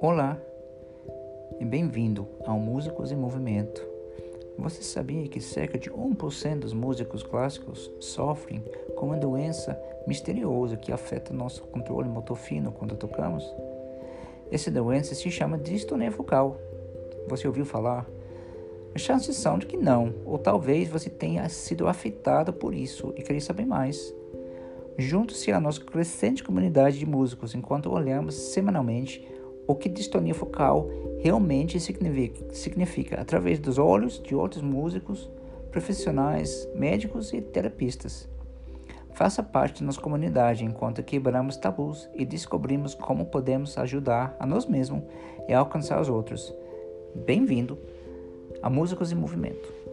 Olá e bem-vindo ao Músicos em Movimento. Você sabia que cerca de 1% dos músicos clássicos sofrem com uma doença misteriosa que afeta nosso controle motor fino quando tocamos? Essa doença se chama distonia vocal. Você ouviu falar? As chances são de que não, ou talvez você tenha sido afetado por isso e queria saber mais. Junte-se à nossa crescente comunidade de músicos enquanto olhamos semanalmente o que distonia focal realmente significa, significa através dos olhos de outros músicos, profissionais, médicos e terapistas. Faça parte da nossa comunidade enquanto quebramos tabus e descobrimos como podemos ajudar a nós mesmos e alcançar os outros. Bem-vindo a Músicos em Movimento.